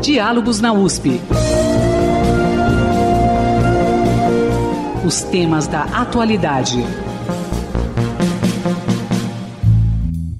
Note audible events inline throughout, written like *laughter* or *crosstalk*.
Diálogos na USP. Os temas da atualidade.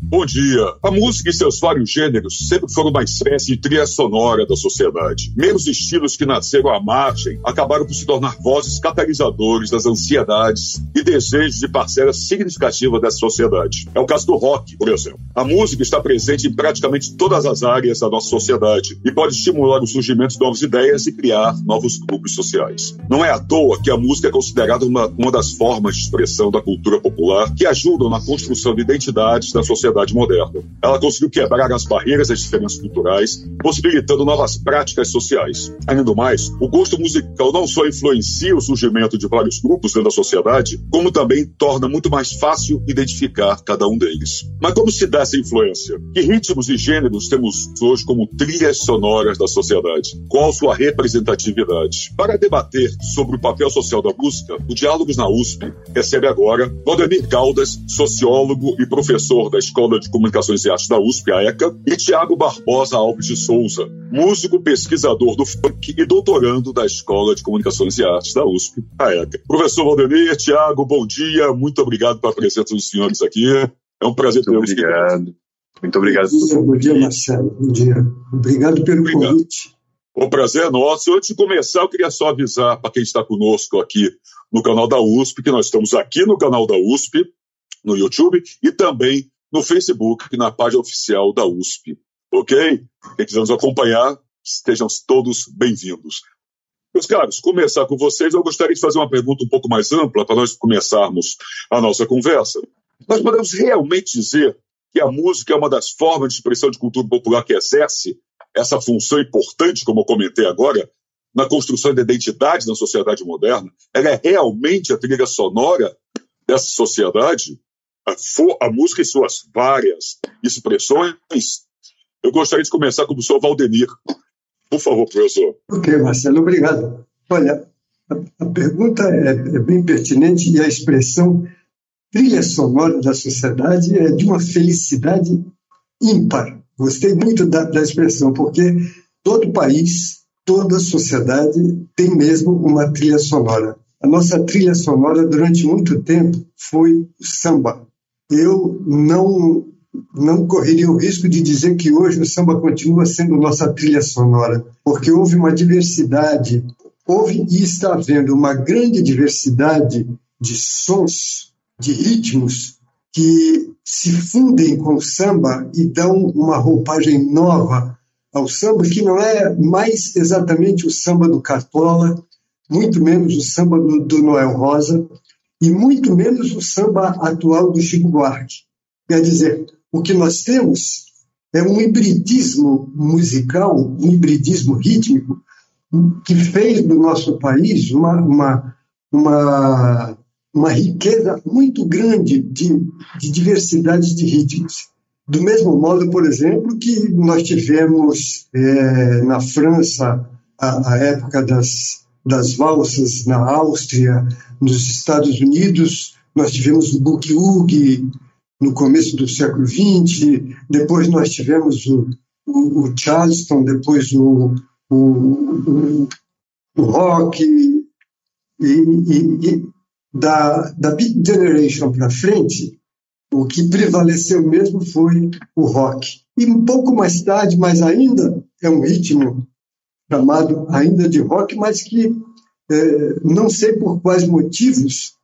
Bom dia. A música e seus vários gêneros sempre foram uma espécie de trilha sonora da sociedade. Menos estilos que nasceram à margem acabaram por se tornar vozes catalisadores das ansiedades e desejos de parcela significativa dessa sociedade. É o caso do rock, por exemplo. A música está presente em praticamente todas as áreas da nossa sociedade e pode estimular o surgimento de novas ideias e criar novos grupos sociais. Não é à toa que a música é considerada uma, uma das formas de expressão da cultura popular que ajudam na construção de identidades da sociedade sociedade moderna. Ela conseguiu quebrar as barreiras das diferenças culturais, possibilitando novas práticas sociais. Ainda mais, o gosto musical não só influencia o surgimento de vários grupos dentro da sociedade, como também torna muito mais fácil identificar cada um deles. Mas como se dá essa influência? Que ritmos e gêneros temos hoje como trilhas sonoras da sociedade? Qual sua representatividade? Para debater sobre o papel social da música, o Diálogos na USP recebe agora Valdemir Caldas, sociólogo e professor da Escola Escola de Comunicações e Artes da USP, a ECA, e Tiago Barbosa Alves de Souza, músico, pesquisador do funk e doutorando da Escola de Comunicações e Artes da USP, a ECA. Professor Valdemir, Tiago, bom dia, muito obrigado pela presença dos senhores aqui. É um prazer ter vocês. Obrigado. Muito obrigado. Bom dia, Marcelo. Bom dia. Obrigado pelo obrigado. convite. O prazer é nosso. Antes de começar, eu queria só avisar para quem está conosco aqui no canal da USP, que nós estamos aqui no canal da USP, no YouTube, e também no Facebook, na página oficial da USP. Ok? Quem quiser nos acompanhar, estejam todos bem-vindos. Meus caros, começar com vocês, eu gostaria de fazer uma pergunta um pouco mais ampla para nós começarmos a nossa conversa. Nós podemos realmente dizer que a música é uma das formas de expressão de cultura popular que exerce essa função importante, como eu comentei agora, na construção da identidade na sociedade moderna? Ela é realmente a trilha sonora dessa sociedade? A, a música em suas várias expressões. Eu gostaria de começar com o professor Valdemir. Por favor, professor. Ok, Marcelo, obrigado. Olha, a, a pergunta é, é, bem pertinente e a expressão trilha sonora da sociedade é de uma felicidade ímpar. Gostei muito da, da expressão, porque todo país, toda sociedade tem mesmo uma trilha sonora. A nossa trilha sonora, durante muito tempo, foi o samba eu não não correria o risco de dizer que hoje o samba continua sendo nossa trilha sonora, porque houve uma diversidade, houve e está havendo uma grande diversidade de sons, de ritmos que se fundem com o samba e dão uma roupagem nova ao samba, que não é mais exatamente o samba do Cartola, muito menos o samba do, do Noel Rosa, e muito menos o samba atual do Chico Buarque. Quer dizer, o que nós temos é um hibridismo musical, um hibridismo rítmico, que fez do nosso país uma, uma, uma, uma riqueza muito grande de, de diversidade de ritmos. Do mesmo modo, por exemplo, que nós tivemos é, na França a, a época das, das valsas na Áustria, nos Estados Unidos, nós tivemos o boogie no começo do século XX, depois nós tivemos o, o, o Charleston, depois o, o, o rock, e, e, e da, da Beat Generation para frente, o que prevaleceu mesmo foi o rock. E um pouco mais tarde, mas ainda é um ritmo chamado ainda de rock, mas que é, não sei por quais motivos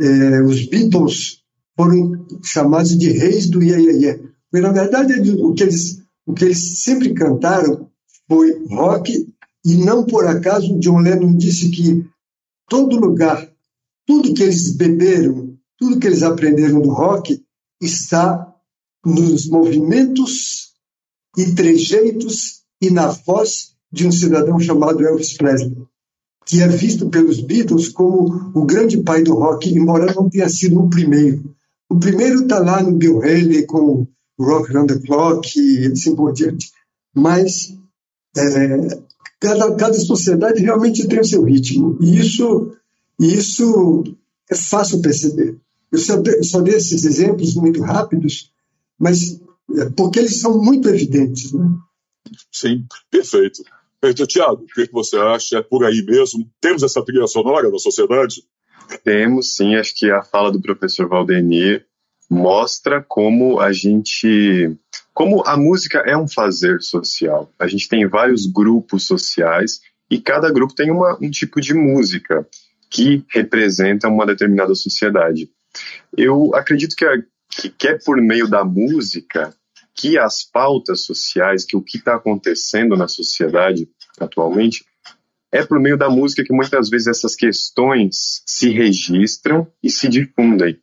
é, os Beatles foram chamados de reis do iê, iê, iê. Porque, na verdade, o que, eles, o que eles sempre cantaram foi rock, e não por acaso John Lennon disse que todo lugar, tudo que eles beberam, tudo que eles aprenderam do rock está nos movimentos e trejeitos e na voz de um cidadão chamado Elvis Presley, que é visto pelos Beatles como o grande pai do rock, embora não tenha sido o primeiro. O primeiro está lá no Bill Haley com Rock Around the Clock e assim por diante. Mas é, cada, cada sociedade realmente tem o seu ritmo. E isso, isso é fácil perceber. Eu só, só dei esses exemplos muito rápidos, mas é, porque eles são muito evidentes. Né? Sim, perfeito. Então, Tiago, o que, que você acha? É por aí mesmo? Temos essa trilha sonora da sociedade? Temos, sim. Acho que a fala do professor Valdemir mostra como a gente. como a música é um fazer social. A gente tem vários grupos sociais e cada grupo tem uma, um tipo de música que representa uma determinada sociedade. Eu acredito que, a, que, que é por meio da música que as pautas sociais, que o que está acontecendo na sociedade atualmente, é por meio da música que muitas vezes essas questões se registram e se difundem.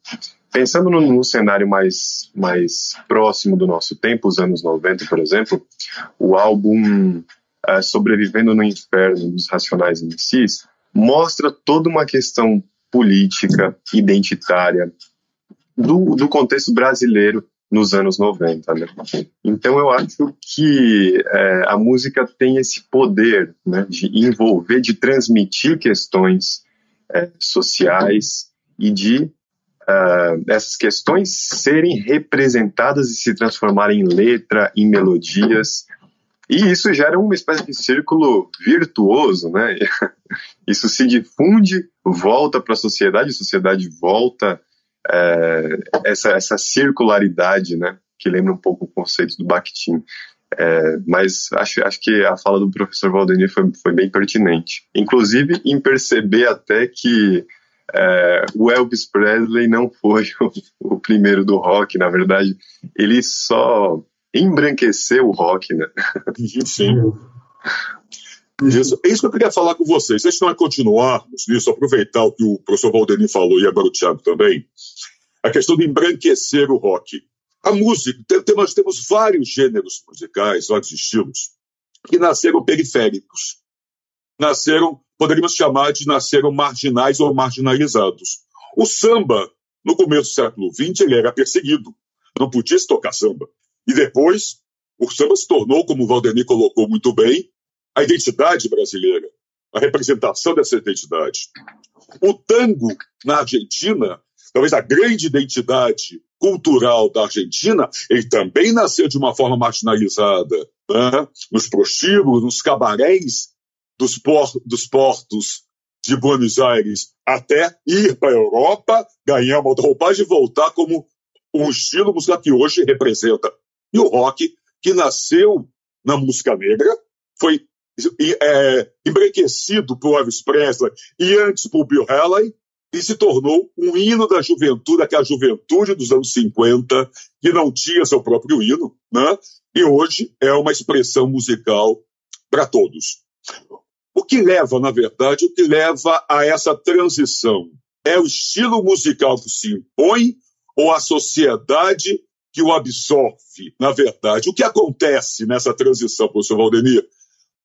Pensando no, no, cenário mais, mais próximo do nosso tempo, os anos 90, por exemplo, o álbum uh, Sobrevivendo no Inferno dos Racionais MCs mostra toda uma questão política, identitária, do, do contexto brasileiro nos anos 90. Né? Então eu acho que é, a música tem esse poder né, de envolver, de transmitir questões é, sociais e de uh, essas questões serem representadas e se transformarem em letra, em melodias. E isso gera uma espécie de círculo virtuoso, né? *laughs* Isso se difunde, volta para a sociedade, a sociedade volta é, essa, essa circularidade, né, que lembra um pouco o conceito do Bakhtin. É, mas acho, acho que a fala do professor Valdemir foi, foi bem pertinente. Inclusive em perceber até que é, o Elvis Presley não foi *laughs* o, o, primeiro do rock, na verdade, ele só embranqueceu o rock, né? Sim. *laughs* Isso, é isso que eu queria falar com vocês. Vocês estão a continuarmos nisso, aproveitar o que o professor Valdemir falou e agora o Tiago também, a questão de embranquecer o rock. A música, nós temos vários gêneros musicais, vários estilos, que nasceram periféricos. Nasceram, poderíamos chamar de nasceram marginais ou marginalizados. O samba, no começo do século XX, ele era perseguido. Não podia se tocar samba. E depois, o samba se tornou, como o Valdemir colocou muito bem, a identidade brasileira, a representação dessa identidade. O tango na Argentina, talvez a grande identidade cultural da Argentina, ele também nasceu de uma forma marginalizada. Né? Nos prostíbulos, nos cabarés dos, por, dos portos de Buenos Aires, até ir para a Europa, ganhar uma roupagem e voltar como um estilo musical que hoje representa. E o rock, que nasceu na música negra, foi é, embranquecido por Elvis Presley e antes por Bill Haley, e se tornou um hino da juventude, aquela juventude dos anos 50, que não tinha seu próprio hino, né? e hoje é uma expressão musical para todos. O que leva, na verdade, o que leva a essa transição? É o estilo musical que se impõe ou a sociedade que o absorve, na verdade? O que acontece nessa transição, professor Valdemir?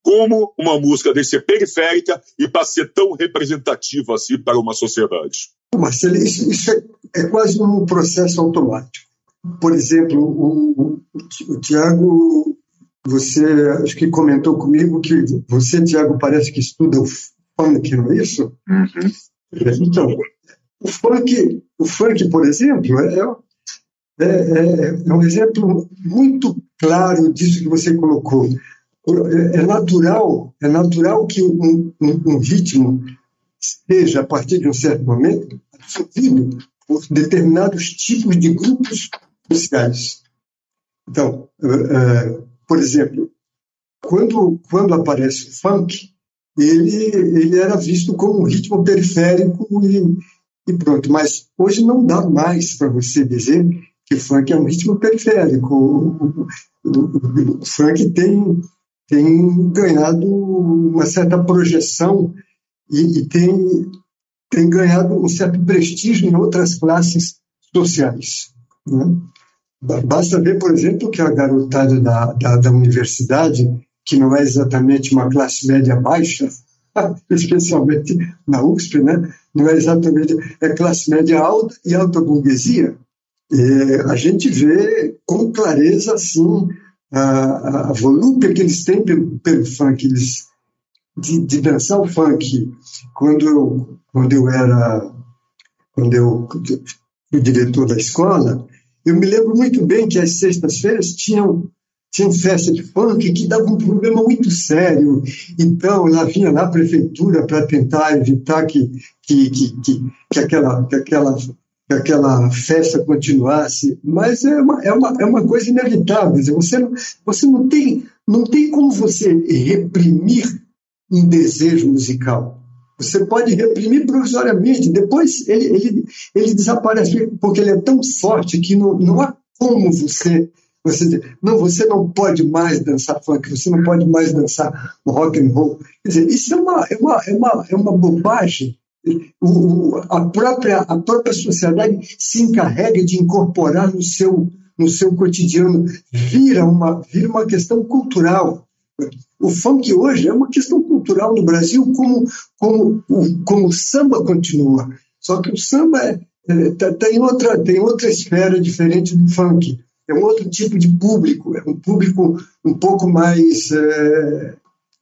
Como uma música deve ser periférica e para ser tão representativa assim para uma sociedade? Marcelo, isso, isso é, é, quase um processo automático. Por exemplo, o, o, o Tiago, você acho que comentou comigo que você, Tiago, parece que estuda o funk, não é isso? Uhum. Então, o funk, o funk, por exemplo, é, é, é, é um exemplo muito claro disso que você colocou é natural, é natural que um, um, um ritmo seja, a partir de um certo momento, absorvido por determinados tipos de grupos sociais. Então, uh, uh, por exemplo, quando, quando aparece o funk, ele, ele era visto como um ritmo periférico e, e pronto. Mas hoje não dá mais para você dizer que o funk é um ritmo periférico. O, o, o, o funk tem tem ganhado uma certa projeção e, e tem, tem ganhado um certo prestígio em outras classes sociais. Né? Basta ver, por exemplo, que a garotada da, da, da universidade, que não é exatamente uma classe média baixa, *laughs* especialmente na USP, né? não é exatamente, é classe média alta e alta burguesia. E a gente vê com clareza, assim, a, a volúpia que eles têm pelo, pelo funk, eles, de, de, dançar o funk. Quando eu, quando eu era, quando eu fui diretor da escola, Eu me lembro muito bem que as sextas-feiras tinham tinha festa de funk que dava um problema muito sério. Então, lá vinha lá a prefeitura para tentar evitar que, que, que, que, que, aquela, que, aquela, que aquela festa continuasse. Mas é uma, é uma, é uma coisa inevitável. Você não, você não, tem, não tem como você reprimir um desejo musical. Você pode reprimir provisoriamente, depois ele, ele, ele desaparece, porque ele é tão forte que não, não há como você você diz, não, você não pode mais dançar funk, você não pode mais dançar rock and roll. Quer dizer, isso é uma, é uma, é uma, é uma bobagem. O, a, própria, a própria sociedade se encarrega de incorporar no seu, no seu cotidiano, vira uma, vira uma questão cultural. O funk hoje é uma questão cultural no Brasil, como, como, como o samba continua. Só que o samba é, é, tá, tem, outra, tem outra esfera diferente do funk é um outro tipo de público, é um público um pouco mais. É,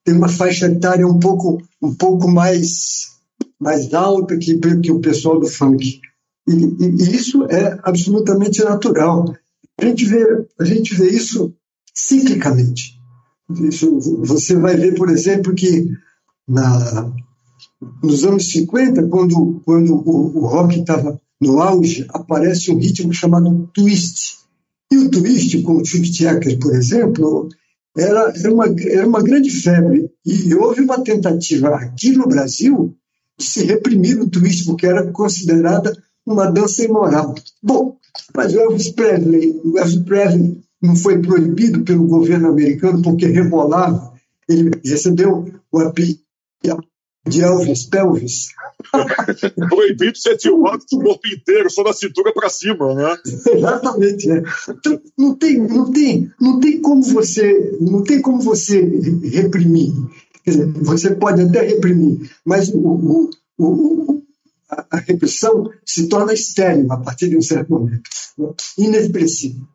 tem uma faixa etária um pouco, um pouco mais, mais alta que, que o pessoal do funk. E, e, isso é absolutamente natural. A gente vê, a gente vê isso ciclicamente. Isso, você vai ver, por exemplo, que na, nos anos 50, quando, quando o, o rock estava no auge, aparece um ritmo chamado twist e o twist, com o Chuck por exemplo, era, era, uma, era uma grande febre. E houve uma tentativa aqui no Brasil se reprimir o twist, porque era considerada uma dança imoral. Bom, mas o Elvis Presley, o Elvis Presley não foi proibido pelo governo americano porque rebolava. Ele recebeu o apelido de Elvis Pelvis. *laughs* Proibido ser filmado do corpo inteiro, só da cintura para cima, né? *laughs* Exatamente, né? Então, não tem, não tem, não tem como você, não tem como você reprimir. Quer dizer, você pode até reprimir, mas o, o, o, a, a repressão se torna estéril a partir de um certo momento, inexpressivo.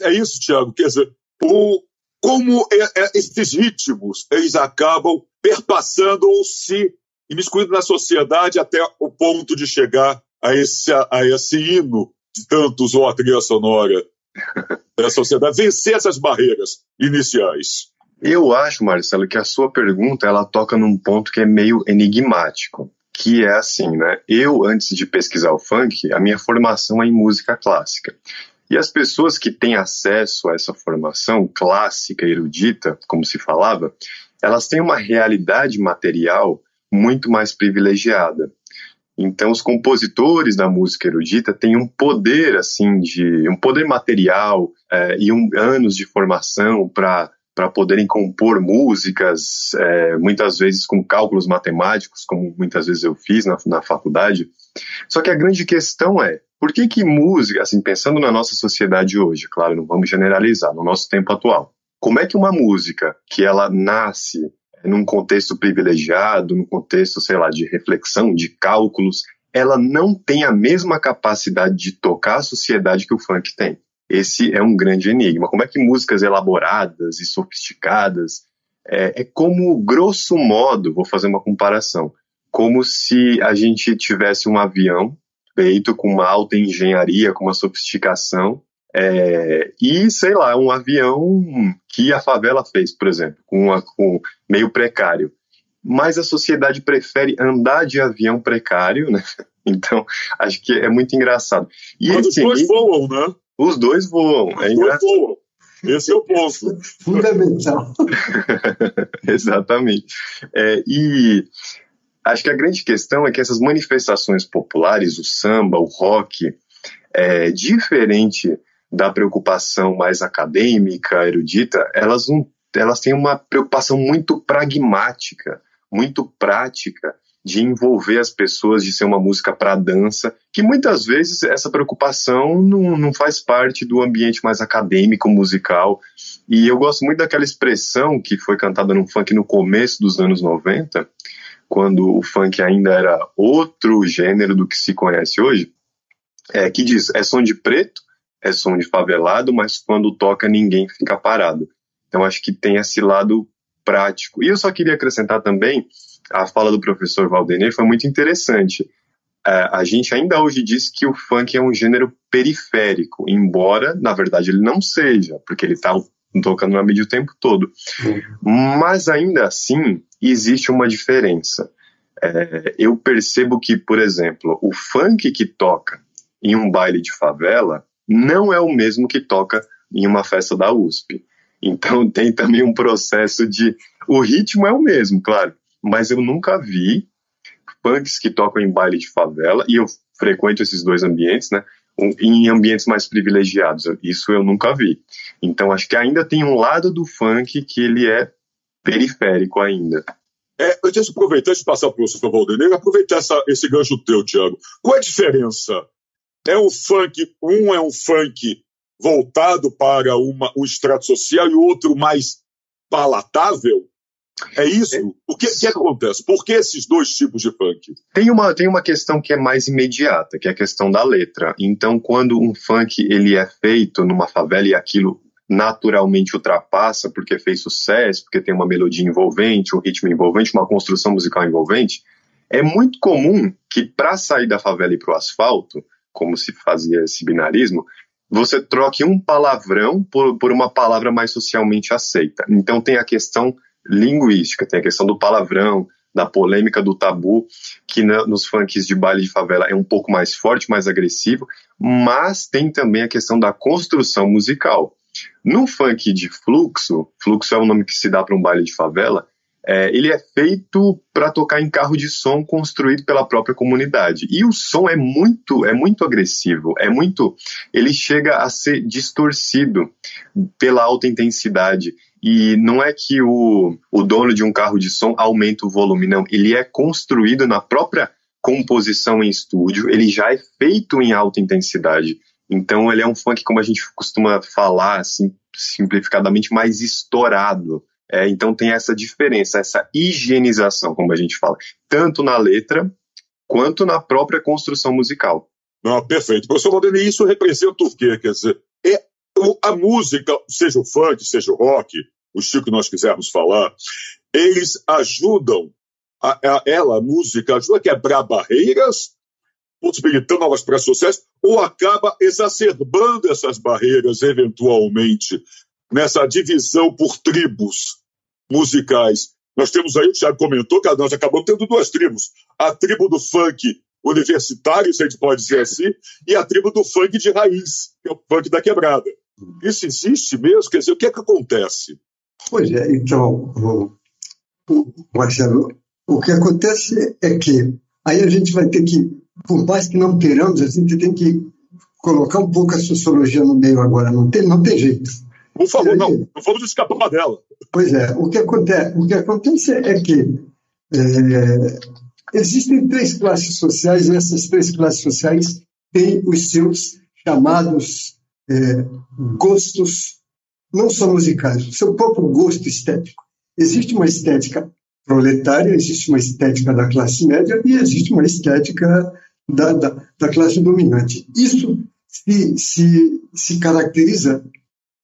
É isso, Tiago. Quer dizer, o, como é, é, esses ritmos eles acabam perpassando ou se imiscuindo na sociedade até o ponto de chegar a esse, a esse hino de tantos ou a trilha sonora *laughs* da sociedade, vencer essas barreiras iniciais. Eu acho, Marcelo, que a sua pergunta ela toca num ponto que é meio enigmático, que é assim, né? Eu, antes de pesquisar o funk, a minha formação é em música clássica. E as pessoas que têm acesso a essa formação clássica, erudita, como se falava, elas têm uma realidade material muito mais privilegiada. Então, os compositores da música erudita têm um poder, assim, de um poder material é, e um, anos de formação para para poderem compor músicas, é, muitas vezes com cálculos matemáticos, como muitas vezes eu fiz na, na faculdade. Só que a grande questão é, por que que música, assim, pensando na nossa sociedade hoje, claro, não vamos generalizar, no nosso tempo atual, como é que uma música que ela nasce num contexto privilegiado, num contexto, sei lá, de reflexão, de cálculos, ela não tem a mesma capacidade de tocar a sociedade que o funk tem. Esse é um grande enigma. Como é que músicas elaboradas e sofisticadas é, é como, grosso modo, vou fazer uma comparação, como se a gente tivesse um avião feito com uma alta engenharia, com uma sofisticação, é, e, sei lá, um avião que a favela fez, por exemplo, com, uma, com meio precário. Mas a sociedade prefere andar de avião precário, né? *laughs* Então, acho que é muito engraçado. E assim, os dois voam, né? Os dois voam. Os é dois voam. Esse é o ponto. *laughs* Fundamental. *laughs* Exatamente. É, e Acho que a grande questão é que essas manifestações populares, o samba, o rock, é, diferente da preocupação mais acadêmica, erudita, elas, não, elas têm uma preocupação muito pragmática, muito prática de envolver as pessoas, de ser uma música para dança, que muitas vezes essa preocupação não, não faz parte do ambiente mais acadêmico, musical. E eu gosto muito daquela expressão que foi cantada no funk no começo dos anos 90, quando o funk ainda era outro gênero do que se conhece hoje, é, que diz: é som de preto, é som de favelado, mas quando toca ninguém fica parado. Então acho que tem esse lado prático. E eu só queria acrescentar também a fala do professor Valdenir foi muito interessante, a, a gente ainda hoje diz que o funk é um gênero periférico, embora, na verdade, ele não seja, porque ele está tocando na mídia o tempo todo. Mas ainda assim, existe uma diferença. É, eu percebo que, por exemplo, o funk que toca em um baile de favela não é o mesmo que toca em uma festa da USP. Então tem também um processo de. O ritmo é o mesmo, claro, mas eu nunca vi punks que tocam em baile de favela, e eu frequento esses dois ambientes, né? Em ambientes mais privilegiados. Isso eu nunca vi. Então acho que ainda tem um lado do funk que ele é periférico ainda. É, eu tinha aproveitar de passar para o professor Valdeneiro, aproveitar essa, esse gancho teu, Tiago. Qual é a diferença? É um funk, um é um funk voltado para uma, um extrato social e o outro mais palatável? É isso? O que, que acontece? Por que esses dois tipos de funk? Tem uma, tem uma questão que é mais imediata, que é a questão da letra. Então, quando um funk ele é feito numa favela e aquilo naturalmente ultrapassa porque fez sucesso, porque tem uma melodia envolvente, um ritmo envolvente, uma construção musical envolvente, é muito comum que para sair da favela e para o asfalto, como se fazia esse binarismo, você troque um palavrão por, por uma palavra mais socialmente aceita. Então tem a questão linguística, tem a questão do palavrão, da polêmica do tabu, que na, nos funks de baile de favela é um pouco mais forte, mais agressivo, mas tem também a questão da construção musical. No funk de fluxo, fluxo é o nome que se dá para um baile de favela, é, ele é feito para tocar em carro de som construído pela própria comunidade. E o som é muito, é muito agressivo, é muito, ele chega a ser distorcido pela alta intensidade. E não é que o, o dono de um carro de som aumenta o volume, não. Ele é construído na própria composição em estúdio, ele já é feito em alta intensidade. Então ele é um funk, como a gente costuma falar, assim, simplificadamente, mais estourado. É, então tem essa diferença, essa higienização, como a gente fala, tanto na letra quanto na própria construção musical. Não, perfeito. Professor Valdemir, isso representa o quê? Quer dizer, é a música, seja o funk, seja o rock, o estilo que nós quisermos falar, eles ajudam, a, a, ela, a música, ajuda a quebrar barreiras, possibilitando novas práticas sociais, ou acaba exacerbando essas barreiras, eventualmente, nessa divisão por tribos musicais. Nós temos aí, o Thiago comentou, que nós acabamos tendo duas tribos. A tribo do funk universitário, se a gente pode dizer assim, e a tribo do funk de raiz, que é o funk da quebrada. Isso existe mesmo? Quer dizer, o que é que acontece? Pois é, então, Marcelo, o que acontece é que aí a gente vai ter que, por mais que não queiramos, a gente tem que colocar um pouco a sociologia no meio agora, não tem, não tem jeito. Por favor, não, não vamos escapar dela. Pois é, o que acontece, o que acontece é que é, existem três classes sociais e essas três classes sociais têm os seus chamados é, gostos, não só musicais, o seu próprio gosto estético. Existe uma estética proletária, existe uma estética da classe média e existe uma estética da, da, da classe dominante. Isso se, se, se caracteriza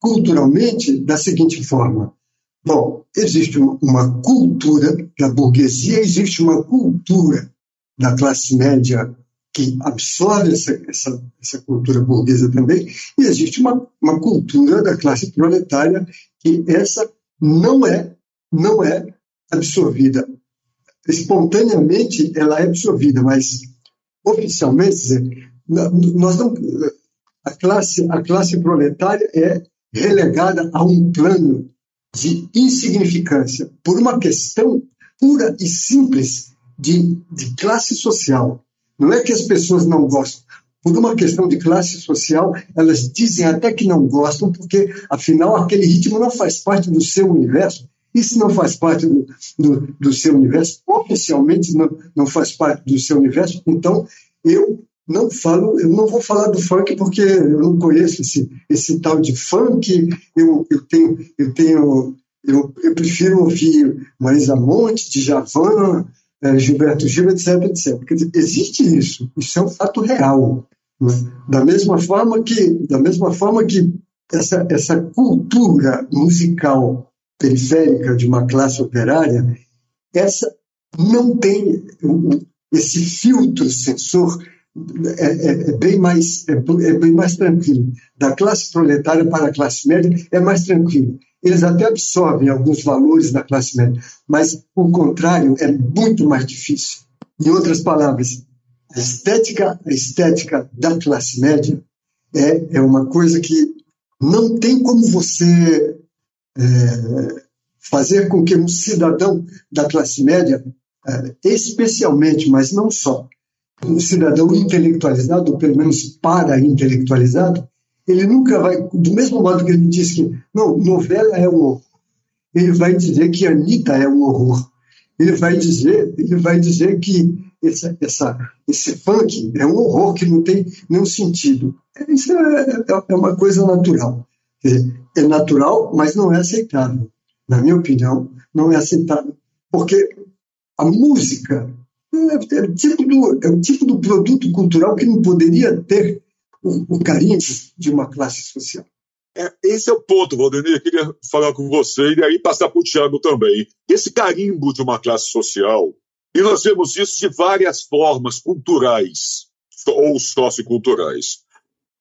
culturalmente da seguinte forma: bom, existe uma cultura da burguesia, existe uma cultura da classe média que absorve essa, essa, essa cultura burguesa também, e existe uma, uma cultura da classe proletária que essa não é não é absorvida. Espontaneamente ela é absorvida mas oficialmente nós não a classe a classe proletária é relegada a um plano de insignificância por uma questão pura e simples de, de classe social. Não é que as pessoas não gostam. Por uma questão de classe social, elas dizem até que não gostam, porque, afinal, aquele ritmo não faz parte do seu universo. E se não faz parte do, do, do seu universo, oficialmente não, não faz parte do seu universo, então eu não falo, eu não vou falar do funk porque eu não conheço esse, esse tal de funk. Eu, eu tenho, eu tenho, eu, eu prefiro ouvir Marisa Monte, Djavan, é, Gilberto Gil, etc, etc. Porque existe isso, isso é um fato real. Né? Da mesma forma que, da mesma forma que essa, essa cultura musical periférica de uma classe operária, essa não tem esse filtro sensor é, é, é, bem mais, é, é, bem mais tranquilo. Da classe proletária para a classe média é mais tranquilo. Eles até absorvem alguns valores da classe média, mas o contrário é muito mais difícil. Em outras palavras, a estética, a estética da classe média é, é uma coisa que não tem como você é, fazer com que um cidadão da classe média, é, especialmente, mas não só, um cidadão intelectualizado, pelo menos para-intelectualizado, ele nunca vai, do mesmo modo que ele diz que, não, novela é um horror, ele vai dizer que Anitta é um horror. Ele vai dizer, ele vai dizer que essa, essa, esse funk é um horror que não tem nenhum sentido. Isso é, é, é uma coisa natural. Dizer, é natural, mas não é aceitável. Na minha opinião, não é aceitável. Porque a música é, é, o tipo do, é o tipo do produto cultural que não poderia ter o, o carinho de uma classe social. É, esse é o ponto, Valdemir. Eu queria falar com você e aí passar para o Tiago também. Esse carimbo de uma classe social, e nós vemos isso de várias formas culturais ou socioculturais.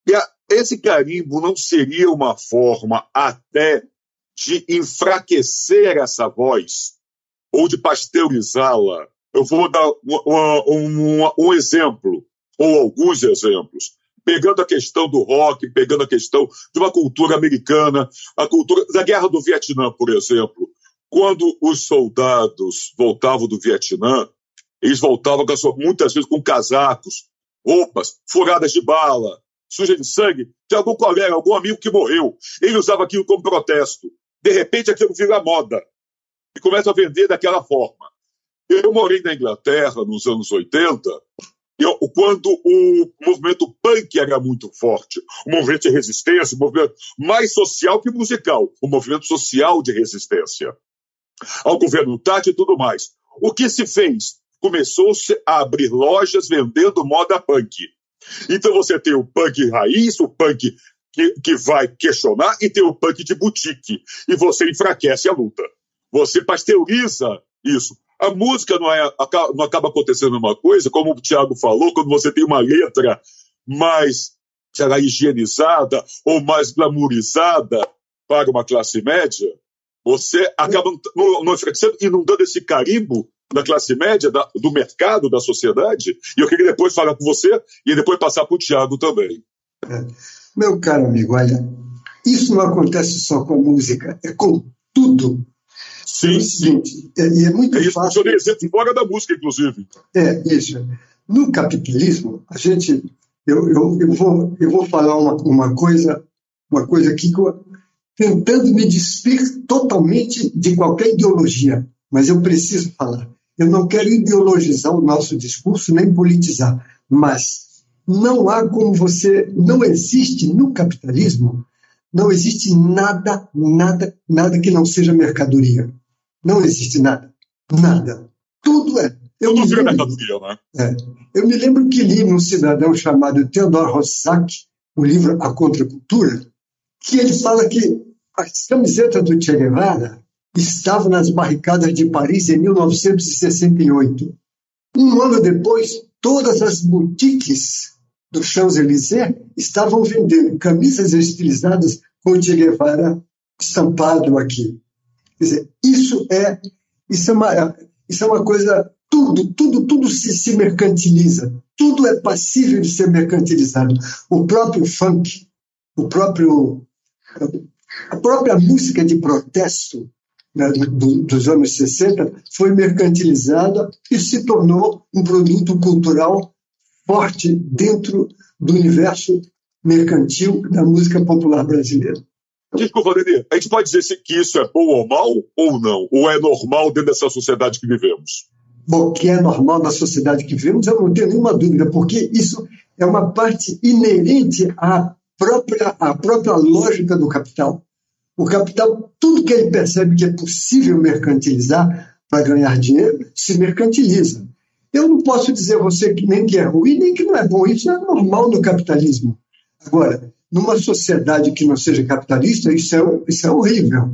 E a, esse carimbo não seria uma forma até de enfraquecer essa voz ou de pasteurizá-la eu vou dar um, um, exemplo, ou alguns exemplos pegando a questão do rock, pegando a questão de uma cultura americana, a cultura da guerra do Vietnã, por exemplo. Quando os soldados voltavam do Vietnã, eles voltavam muitas vezes com casacos, roupas furadas de bala, sujas de sangue, de algum colega, algum amigo que morreu. Ele usava aquilo como protesto. De repente, aquilo vira moda e começa a vender daquela forma. Eu morei na Inglaterra nos anos 80, eu, quando o movimento punk era muito forte, o movimento de resistência, o movimento mais social que musical, o movimento social de resistência ao governo Tati e tudo mais. O que se fez? Começou-se a abrir lojas vendendo moda punk. Então você tem o punk raiz, o punk que, que vai questionar, e tem o punk de boutique. E você enfraquece a luta. Você pasteuriza isso. A música não, é, não acaba acontecendo uma coisa, como o Tiago falou, quando você tem uma letra mais será higienizada ou mais glamourizada para uma classe média, você acaba não, não inundando esse carimbo da classe média, da, do mercado, da sociedade. E eu queria depois falar com você e depois passar para o Tiago também. É. Meu caro amigo, olha, isso não acontece só com música, é com tudo. Sim, sim. É, e é muito é isso, fácil. Eu exemplo fora da música, inclusive. É, isso. No capitalismo, a gente. Eu, eu, eu, vou, eu vou falar uma, uma coisa uma coisa aqui tentando me despir totalmente de qualquer ideologia, mas eu preciso falar. Eu não quero ideologizar o nosso discurso nem politizar, mas não há como você. Não existe no capitalismo não existe nada, nada, nada que não seja mercadoria. Não existe nada. Nada. Tudo é. Eu Tudo vira mercadoria, né? É. Eu me lembro que li num cidadão chamado Theodor Rossack, o livro A Contracultura, que ele fala que as camisetas do Che Guevara estavam nas barricadas de Paris em 1968. Um ano depois, todas as boutiques do Champs-Élysées estavam vendendo camisas estilizadas com Che Guevara estampado aqui. Quer dizer, isso é, isso é, uma, isso é uma coisa, tudo, tudo, tudo se, se mercantiliza. Tudo é passível de ser mercantilizado. O próprio funk, o próprio, a própria música de protesto né, do, dos anos 60 foi mercantilizada e se tornou um produto cultural forte dentro do universo mercantil da música popular brasileira. Desculpa, Denê, a gente pode dizer que isso é bom ou mal ou não? Ou é normal dentro dessa sociedade que vivemos? Bom, que é normal na sociedade que vivemos, eu não tenho nenhuma dúvida, porque isso é uma parte inerente à própria, à própria lógica do capital. O capital, tudo que ele percebe que é possível mercantilizar para ganhar dinheiro, se mercantiliza. Eu não posso dizer a você que nem que é ruim, nem que não é bom. Isso é normal no capitalismo. Agora, numa sociedade que não seja capitalista, isso é, isso é horrível.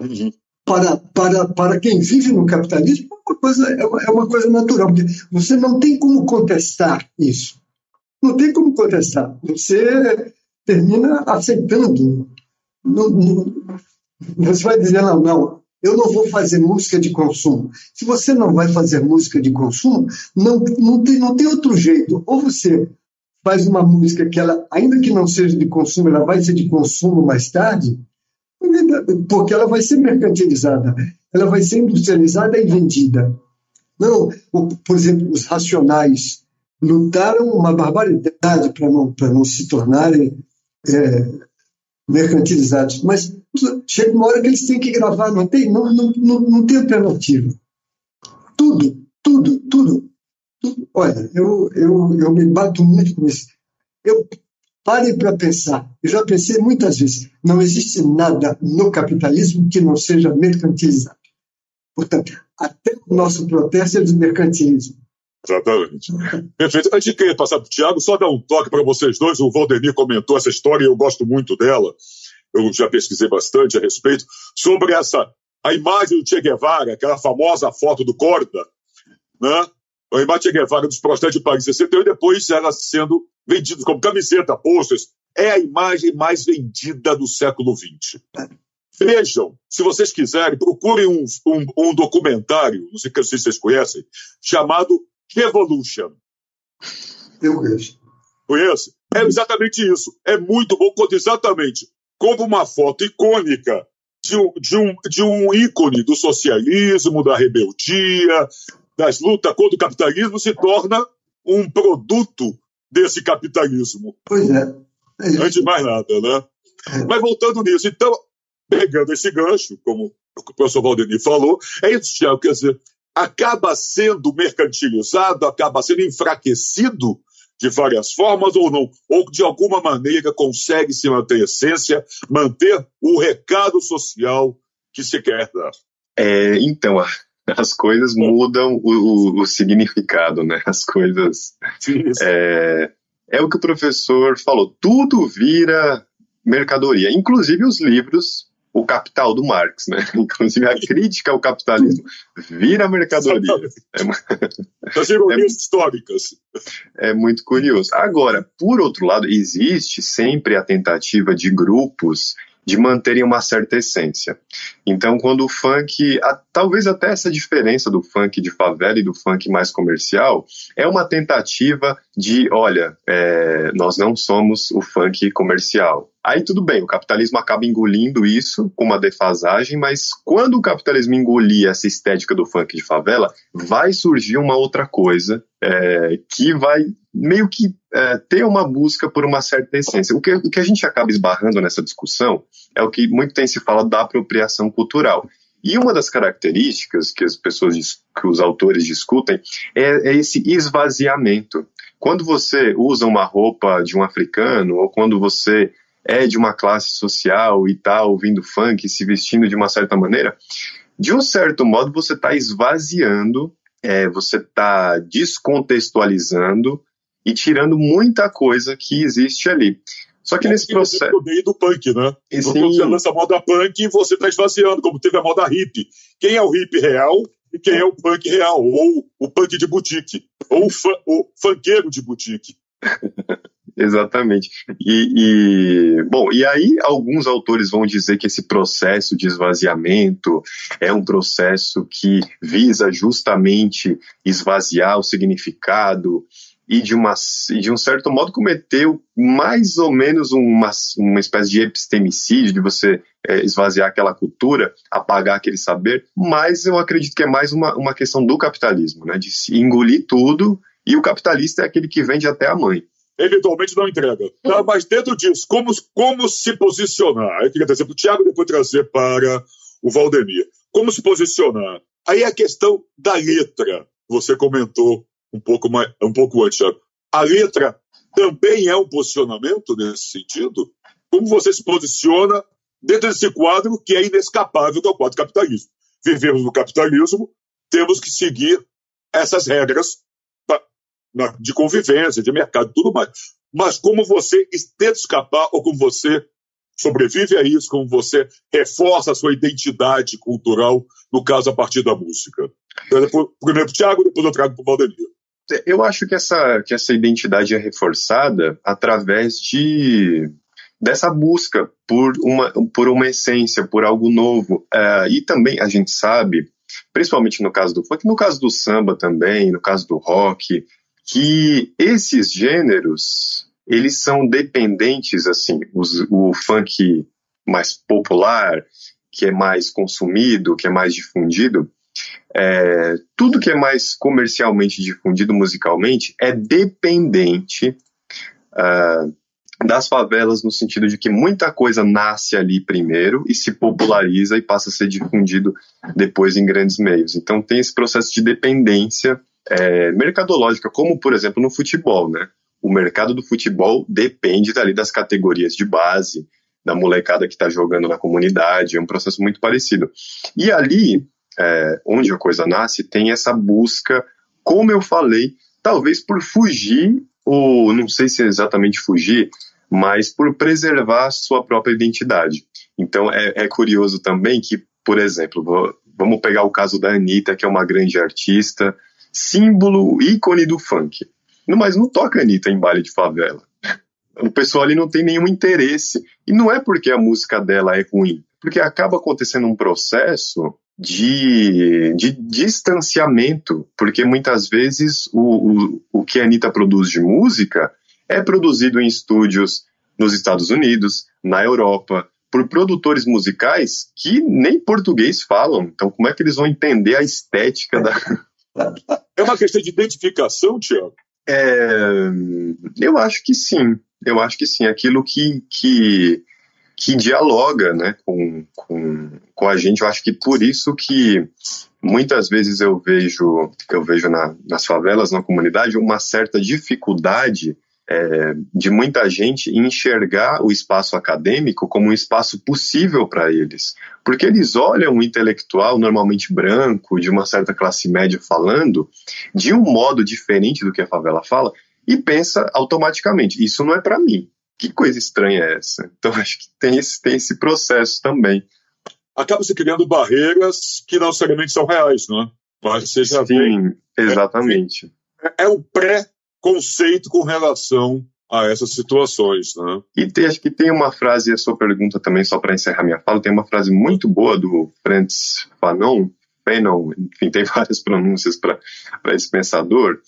Uhum. para, para, para quem vive no capitalismo, é uma, coisa, é, uma, é uma coisa natural, porque você não tem como contestar isso. Não tem como contestar. Você termina aceitando. Não, não, você vai dizer, não, não, eu não vou fazer música de consumo. Se você não vai fazer música de consumo, não, não, tem, não tem outro jeito. Ou você faz uma música que ela, ainda que não seja de consumo, ela vai ser de consumo mais tarde, porque ela vai ser mercantilizada, ela vai ser industrializada e vendida. Não, por exemplo, os racionais lutaram uma barbaridade para não, não se tornarem é, mercantilizados, mas chega uma hora que eles têm que gravar, não tem, não, não, não, não tem alternativa. Tudo, tudo, tudo, tudo. Olha, eu, eu, eu me bato muito com isso. Eu Pare para pensar. Eu já pensei muitas vezes. Não existe nada no capitalismo que não seja mercantilizado. Portanto, até o nosso protesto é de mercantilismo. Exatamente. Perfeito. Antes de passar para o Tiago, só dar um toque para vocês dois. O Valdemir comentou essa história e eu gosto muito dela. Eu já pesquisei bastante a respeito. Sobre essa, a imagem do Che Guevara, aquela famosa foto do Corda, né? Imagem Che Guevara dos protestos de Paris 61 e depois ela sendo vendida como camiseta, posters. É a imagem mais vendida do século XX. Vejam, se vocês quiserem, procurem um, um, um documentário, não sei, se vocês conhecem, chamado Revolution. Eu conheço. Conhece? É exatamente isso. É muito bom, conta exatamente como uma foto icônica de um, de, um, de um ícone do socialismo, da rebeldia, das lutas contra o capitalismo se torna um produto desse capitalismo. Pois é. é Antes de mais nada, né? É. Mas voltando nisso, então, pegando esse gancho, como o professor Valdemir falou, é isso, Tiago, quer dizer, acaba sendo mercantilizado, acaba sendo enfraquecido de várias formas ou não, ou de alguma maneira consegue se manter a essência, manter o recado social que se quer dar. É, então, as coisas mudam o, o, o significado, né? As coisas. É, é o que o professor falou, tudo vira mercadoria, inclusive os livros o capital do Marx, né? *laughs* Inclusive a crítica ao capitalismo vira mercadoria. É, *laughs* As ironias *laughs* é, históricas. É muito curioso. Agora, por outro lado, existe sempre a tentativa de grupos de manterem uma certa essência. Então, quando o funk, a, talvez até essa diferença do funk de favela e do funk mais comercial, é uma tentativa de, olha, é, nós não somos o funk comercial. Aí tudo bem, o capitalismo acaba engolindo isso com uma defasagem, mas quando o capitalismo engolir essa estética do funk de favela, vai surgir uma outra coisa é, que vai meio que é, ter uma busca por uma certa essência. O que, o que a gente acaba esbarrando nessa discussão é o que muito tem se falado da apropriação cultural. E uma das características que as pessoas, que os autores discutem, é, é, esse esvaziamento. Quando você usa uma roupa de um africano, ou quando você é de uma classe social e está ouvindo funk, se vestindo de uma certa maneira, de um certo modo você está esvaziando, é, você está descontextualizando e tirando muita coisa que existe ali. Só que é nesse processo. Meio do punk, né? E Quando você lança a moda punk, você está esvaziando, como teve a moda hip. Quem é o hip real e quem é o punk real? Ou o punk de boutique. Ou o, o funkeiro de boutique. *laughs* Exatamente. E, e, bom, e aí alguns autores vão dizer que esse processo de esvaziamento é um processo que visa justamente esvaziar o significado e de, uma, de um certo modo cometeu mais ou menos uma, uma espécie de epistemicídio, de você é, esvaziar aquela cultura, apagar aquele saber, mas eu acredito que é mais uma, uma questão do capitalismo, né, de engolir tudo, e o capitalista é aquele que vende até a mãe. Eventualmente não entrega. Tá, mas dentro disso, como, como se posicionar? Eu queria trazer para o Tiago e depois trazer para o Valdemir. Como se posicionar? Aí é a questão da letra. Você comentou um pouco, mais, um pouco antes. A letra também é um posicionamento nesse sentido? Como você se posiciona dentro desse quadro que é inescapável, que é o quadro capitalismo? Vivemos no capitalismo, temos que seguir essas regras de convivência, de mercado e tudo mais. Mas como você tenta escapar ou como você sobrevive a isso, como você reforça a sua identidade cultural, no caso, a partir da música. Então, primeiro para o Tiago, depois eu trago para o Valdemir. Eu acho que essa, que essa identidade é reforçada através de dessa busca por uma, por uma essência, por algo novo. Uh, e também a gente sabe, principalmente no caso do funk, no caso do samba também, no caso do rock, que esses gêneros eles são dependentes, assim, os, o funk mais popular, que é mais consumido, que é mais difundido, é, tudo que é mais comercialmente difundido musicalmente é dependente uh, das favelas no sentido de que muita coisa nasce ali primeiro e se populariza e passa a ser difundido depois em grandes meios. Então tem esse processo de dependência é, mercadológica, como por exemplo no futebol, né? O mercado do futebol depende dali das categorias de base, da molecada que está jogando na comunidade, é um processo muito parecido. E ali, é, onde a coisa nasce, tem essa busca, como eu falei, talvez por fugir, ou não sei se é exatamente fugir, mas por preservar sua própria identidade. Então é, é curioso também que, por exemplo, vou, vamos pegar o caso da Anitta, que é uma grande artista, símbolo, ícone do funk. Mas não toca Anitta em baile de favela. O pessoal ali não tem nenhum interesse. E não é porque a música dela é ruim, porque acaba acontecendo um processo de, de distanciamento, porque muitas vezes o, o, o que a Anitta produz de música é produzido em estúdios nos Estados Unidos, na Europa, por produtores musicais que nem português falam. Então, como é que eles vão entender a estética da. *laughs* É uma questão de identificação, Tiago? É, eu acho que sim. Eu acho que sim. Aquilo que, que, que dialoga né, com, com, com a gente. Eu acho que por isso que muitas vezes eu vejo, eu vejo na, nas favelas, na comunidade, uma certa dificuldade é, de muita gente enxergar o espaço acadêmico como um espaço possível para eles. Porque eles olham o intelectual, normalmente branco, de uma certa classe média falando, de um modo diferente do que a favela fala, e pensa automaticamente: isso não é para mim. Que coisa estranha é essa? Então *laughs* acho que tem esse, tem esse processo também. Acaba se criando barreiras que não necessariamente são reais, não é? Mas você já Sim, exatamente. É, é o pré conceito com relação a essas situações. Né? E tem, acho que tem uma frase, a sua pergunta também, só para encerrar minha fala, tem uma frase muito boa do Francis Fanon, Fanon, enfim, tem *laughs* várias pronúncias para esse pensador,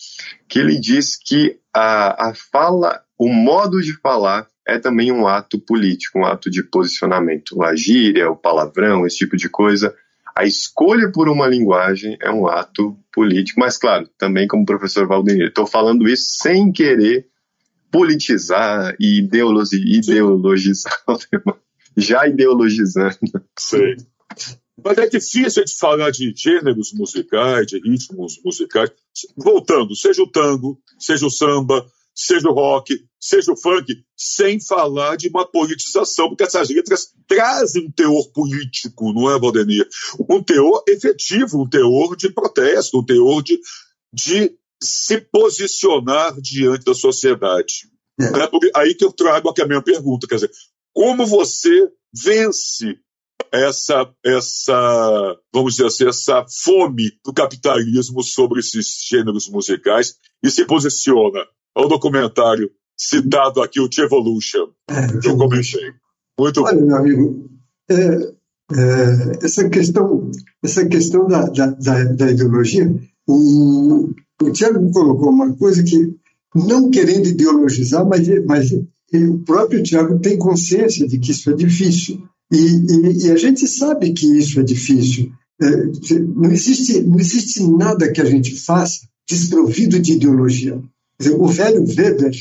que ele diz que a, a fala, o modo de falar é também um ato político, um ato de posicionamento. A gíria, o palavrão, esse tipo de coisa a escolha por uma linguagem é um ato político, mas claro, também como professor Valdemir, estou falando isso sem querer politizar e ideologizar o *laughs* já ideologizando. Sei. Mas é difícil de falar de gêneros musicais, de ritmos musicais. Voltando, seja o tango, seja o samba, seja o rock, seja o funk, sem falar de uma politização, porque essas letras trazem um teor político, não é, Valdemir? Um teor efetivo, um teor de protesto, um teor de, de se posicionar diante da sociedade. É. É aí que eu trago aqui a minha pergunta, quer dizer, como você vence essa, essa, vamos dizer assim, essa fome do capitalismo sobre esses gêneros musicais e se posiciona ao documentário citado aqui, o T-Evolution, é, que eu comentei. Muito Olha, bom. meu amigo, é, é, essa questão, essa questão da, da, da, da ideologia, o, o Tiago colocou uma coisa que, não querendo ideologizar, mas, mas o próprio Tiago tem consciência de que isso é difícil. E, e, e, a gente sabe que isso é difícil. É, não, existe, não existe nada que a gente faça desprovido de ideologia. Dizer, o velho Weber,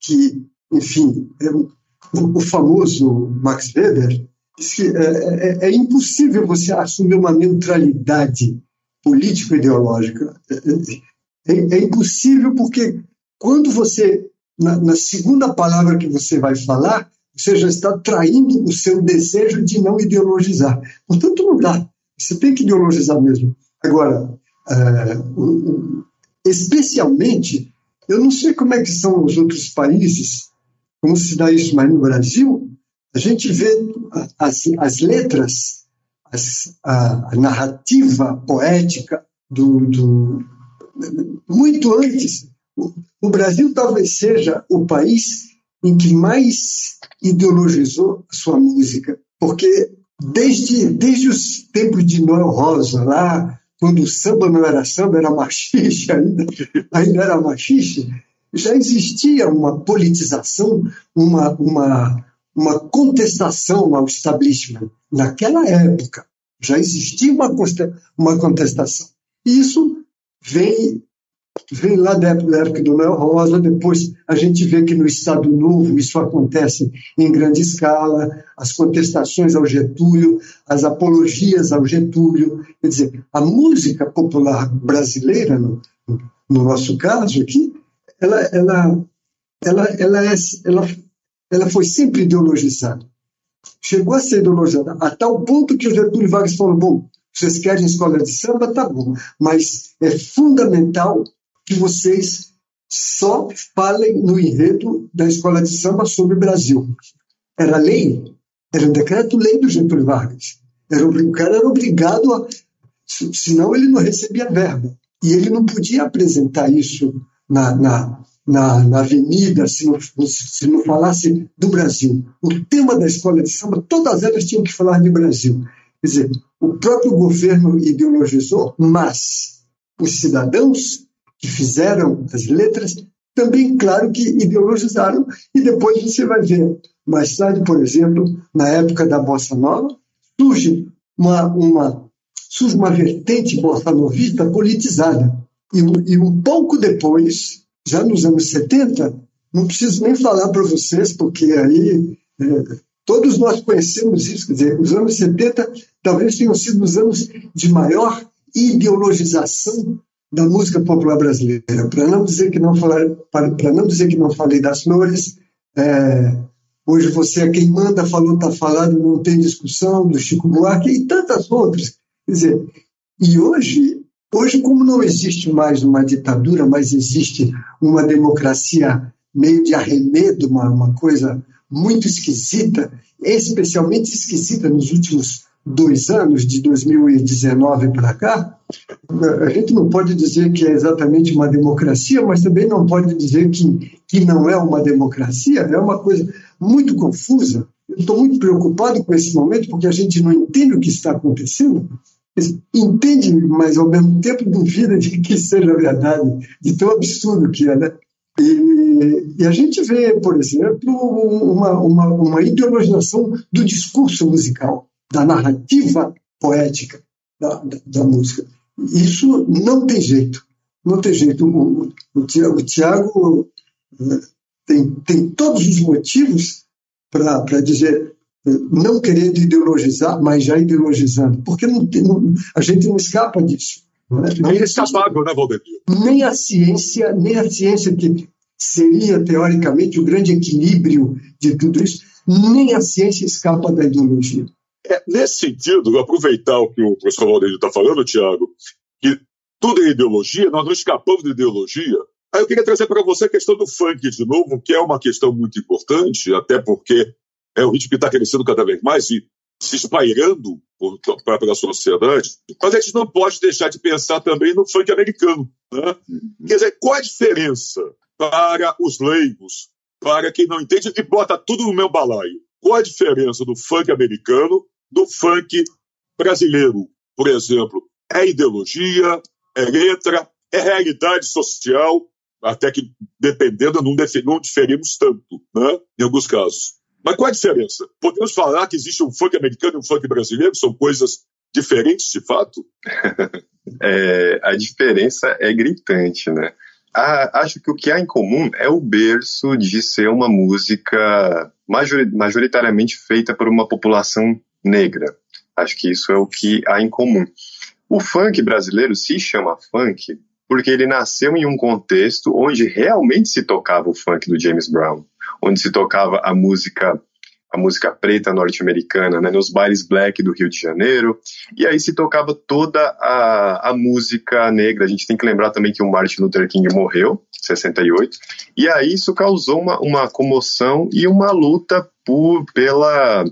que, enfim, é o, o famoso Max Weber, diz que é, é, é impossível você assumir uma neutralidade político-ideológica. É, é, é, impossível porque quando você, na, na segunda palavra que você vai falar, já está traindo o seu desejo de não ideologizar. Portanto, não dá. Você tem que ideologizar mesmo. Agora, uh, especialmente eu não sei como é que são os outros países, como se dá isso, mas no Brasil, a gente vê as, as letras, as, a, a, narrativa poética do, do muito antes. O, o Brasil talvez seja o país em que mais ideologizou a sua música, porque desde, desde os tempos de Noel Rosa, lá quando o samba não era samba, era machixe ainda, *laughs* ainda era machixe, já existia uma politização, uma, uma, uma contestação ao establishment. Naquela época, já existia uma, uma contestação. E isso vem, vem lá da época do Noel Rosa, depois a gente vê que no Estado Novo isso acontece em grande escala, as contestações ao Getúlio, as apologias ao Getúlio. Quer dizer, a música popular brasileira, no, no nosso caso aqui, ela, ela, ela, ela, é, ela, ela foi sempre ideologizada. Chegou a ser ideologizada, a tal ponto que o Getúlio Vargas falou: bom, vocês querem escola de samba? Tá bom, mas é fundamental que vocês só falem no enredo da escola de samba sobre o Brasil. Era lei, era um decreto-lei do Getúlio Vargas. Era, o cara era obrigado a. Senão ele não recebia verba. E ele não podia apresentar isso na, na, na, na avenida se não, se não falasse do Brasil. O tema da escola de samba, todas elas tinham que falar de Brasil. Quer dizer, o próprio governo ideologizou, mas os cidadãos que fizeram as letras também, claro que ideologizaram, e depois você vai ver. Mais tarde, por exemplo, na época da Bossa Nova, surge uma, uma, surge uma vertente bossa novista politizada. E, e um pouco depois, já nos anos 70, não preciso nem falar para vocês, porque aí é, todos nós conhecemos isso, quer dizer, os anos 70 talvez tenham sido os anos de maior ideologização da música popular brasileira. Para não dizer que não falar, para não dizer que não falei das flores, é, hoje você é quem manda, falou, está falado, não tem discussão, do Chico Buarque e tantas outras. Quer dizer, e hoje Hoje, como não existe mais uma ditadura, mas existe uma democracia meio de arremedo, uma, uma coisa muito esquisita, especialmente esquisita nos últimos dois anos, de 2019 para cá, a gente não pode dizer que é exatamente uma democracia, mas também não pode dizer que, que não é uma democracia, é uma coisa muito confusa. Estou muito preocupado com esse momento, porque a gente não entende o que está acontecendo entende, mas ao mesmo tempo duvida de que seja verdade, de tão absurdo que é, né? E, e, a gente vê, por exemplo, uma, uma, uma ideologização do discurso musical, da narrativa poética da, da, da música. Isso não tem jeito. Não tem jeito. O, o, Tiago, o Tiago eh, tem, tem todos os motivos para dizer não querendo ideologizar, mas já ideologizando, porque não, não, a gente não escapa disso. Não é? nem é escapável, né? Nem a ciência, nem a ciência que seria, teoricamente, o grande equilíbrio de tudo isso, nem a ciência escapa da ideologia. É, nesse sentido, aproveitar o que o professor Valdemir está falando, Tiago, que tudo é ideologia, nós não escapamos de ideologia. Aí eu queria trazer para você a questão do funk de novo, que é uma questão muito importante, até porque é um ritmo que está crescendo cada vez mais e se espairando para a sociedade. Mas a gente não pode deixar de pensar também no funk americano. Né? Uhum. Quer dizer, qual a diferença para os leigos, para quem não entende e bota tudo no meu balaio? Qual a diferença do funk americano do funk brasileiro, por exemplo? É ideologia, é letra, é realidade social, até que, dependendo, não, não diferimos tanto, né? em alguns casos. Mas qual a diferença? Podemos falar que existe um funk americano e um funk brasileiro? São coisas diferentes de fato? *laughs* é, a diferença é gritante, né? acho que o que há em comum é o berço de ser uma música majoritariamente feita por uma população negra. Acho que isso é o que há em comum. O funk brasileiro se chama funk porque ele nasceu em um contexto onde realmente se tocava o funk do James Brown onde se tocava a música a música preta norte-americana, né, nos bailes black do Rio de Janeiro, e aí se tocava toda a, a música negra. A gente tem que lembrar também que o Martin Luther King morreu, em 68, e aí isso causou uma, uma comoção e uma luta por, pela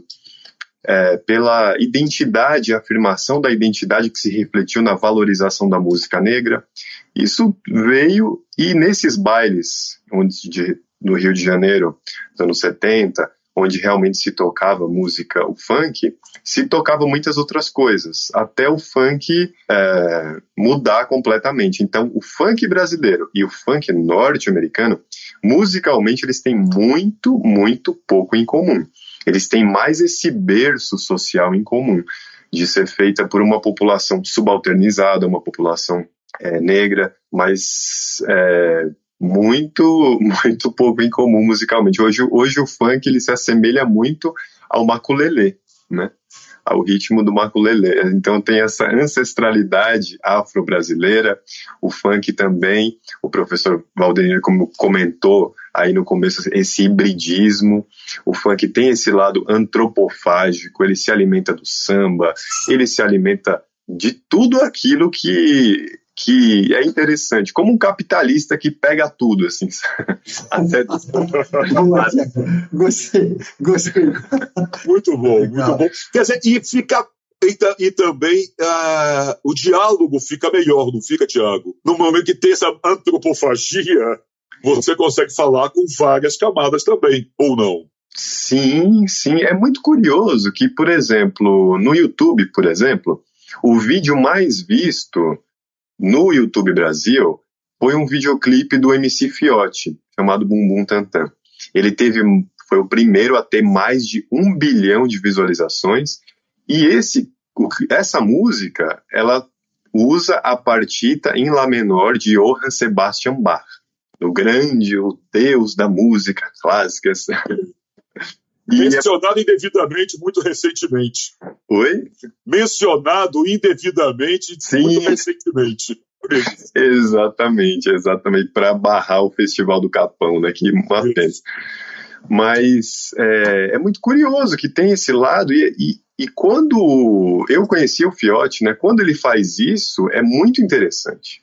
é, pela identidade, a afirmação da identidade que se refletiu na valorização da música negra. Isso veio, e nesses bailes onde, de, no Rio de Janeiro, nos anos 70, onde realmente se tocava música, o funk, se tocava muitas outras coisas, até o funk é, mudar completamente. Então, o funk brasileiro e o funk norte-americano, musicalmente, eles têm muito, muito pouco em comum eles têm mais esse berço social em comum, de ser feita por uma população subalternizada, uma população é, negra, mas é, muito, *laughs* muito pouco em comum musicalmente. Hoje, hoje o funk ele se assemelha muito ao maculelê, né? Ao ritmo do maculelê. Então tem essa ancestralidade afro-brasileira, o funk também, o professor Valdenir como comentou aí no começo, esse hibridismo, o funk tem esse lado antropofágico, ele se alimenta do samba, ele se alimenta de tudo aquilo que que é interessante, como um capitalista que pega tudo, assim. *laughs* Até... *laughs* gostei, gostei. Muito bom, Legal. muito bom. Quer dizer, e fica e, e, também uh, o diálogo fica melhor, não fica, Tiago? No momento que tem essa antropofagia, você consegue falar com várias camadas também, ou não? Sim, sim. É muito curioso que, por exemplo, no YouTube, por exemplo, o vídeo mais visto no YouTube Brasil foi um videoclipe do MC Fiote, chamado Bumbum Tantan. Ele teve, foi o primeiro a ter mais de um bilhão de visualizações, e esse, essa música, ela usa a partita em Lá menor de Johann Sebastian Bach, o grande, o deus da música clássica. *laughs* Mencionado indevidamente muito recentemente. Oi? Mencionado indevidamente Sim. muito recentemente. exatamente, exatamente. Para barrar o Festival do Capão, né? Que uma. Mas é, é, muito curioso que tem esse lado, e, e, e quando eu conheci o Fiote, né? Quando ele faz isso, é muito interessante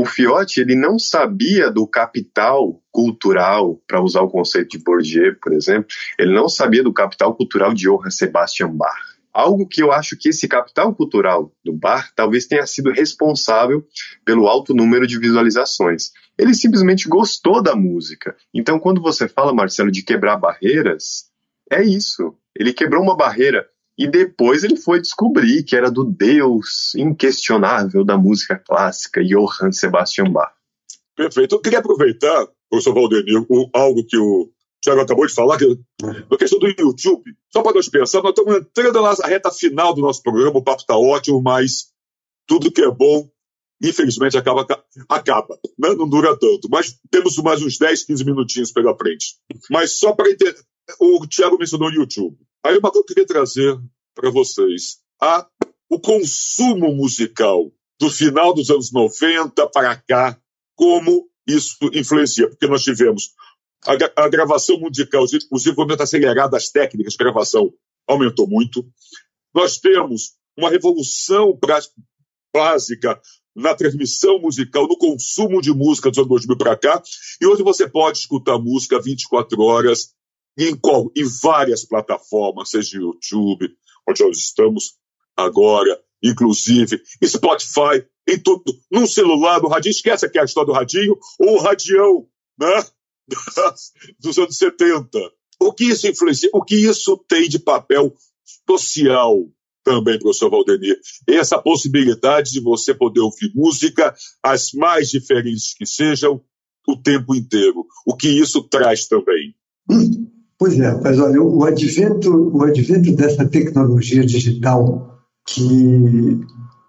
o Fiote ele não sabia do capital cultural, para usar o conceito de Bourdieu, por exemplo, ele não sabia do capital cultural de Johann Sebastian Bach. Algo que eu acho que esse capital cultural do Bach talvez tenha sido responsável pelo alto número de visualizações. Ele simplesmente gostou da música. Então, quando você fala, Marcelo, de quebrar barreiras, é isso. Ele quebrou uma barreira e depois ele foi descobrir que era do deus inquestionável da música clássica, Johann Sebastian Bach. Perfeito. Eu queria aproveitar, professor Valdenir, algo que o Tiago acabou de falar, que a questão do YouTube. Só para nós pensar, nós estamos entrando na reta final do nosso programa, o papo está ótimo, mas tudo que é bom, infelizmente, acaba, acaba né? não dura tanto. Mas temos mais uns 10, 15 minutinhos pela frente. Mas só para entender, o Tiago mencionou o YouTube. Aí uma coisa que eu queria trazer para vocês. A, o consumo musical do final dos anos 90 para cá, como isso influencia. Porque nós tivemos a, a gravação musical, o desenvolvimento acelerado das técnicas de gravação aumentou muito. Nós temos uma revolução básica na transmissão musical, no consumo de música dos anos 2000 para cá, e hoje você pode escutar música 24 horas em, qual, em várias plataformas, seja YouTube, onde nós estamos agora, inclusive, Spotify, em tudo, num celular, no radinho, esquece aqui a história do radinho, ou o radião, né? *laughs* dos anos 70. O que isso influencia? O que isso tem de papel social também, professor Valdemir? Essa possibilidade de você poder ouvir música, as mais diferentes que sejam, o tempo inteiro. O que isso traz também? Pois é, mas olha, o advento, o advento dessa tecnologia digital que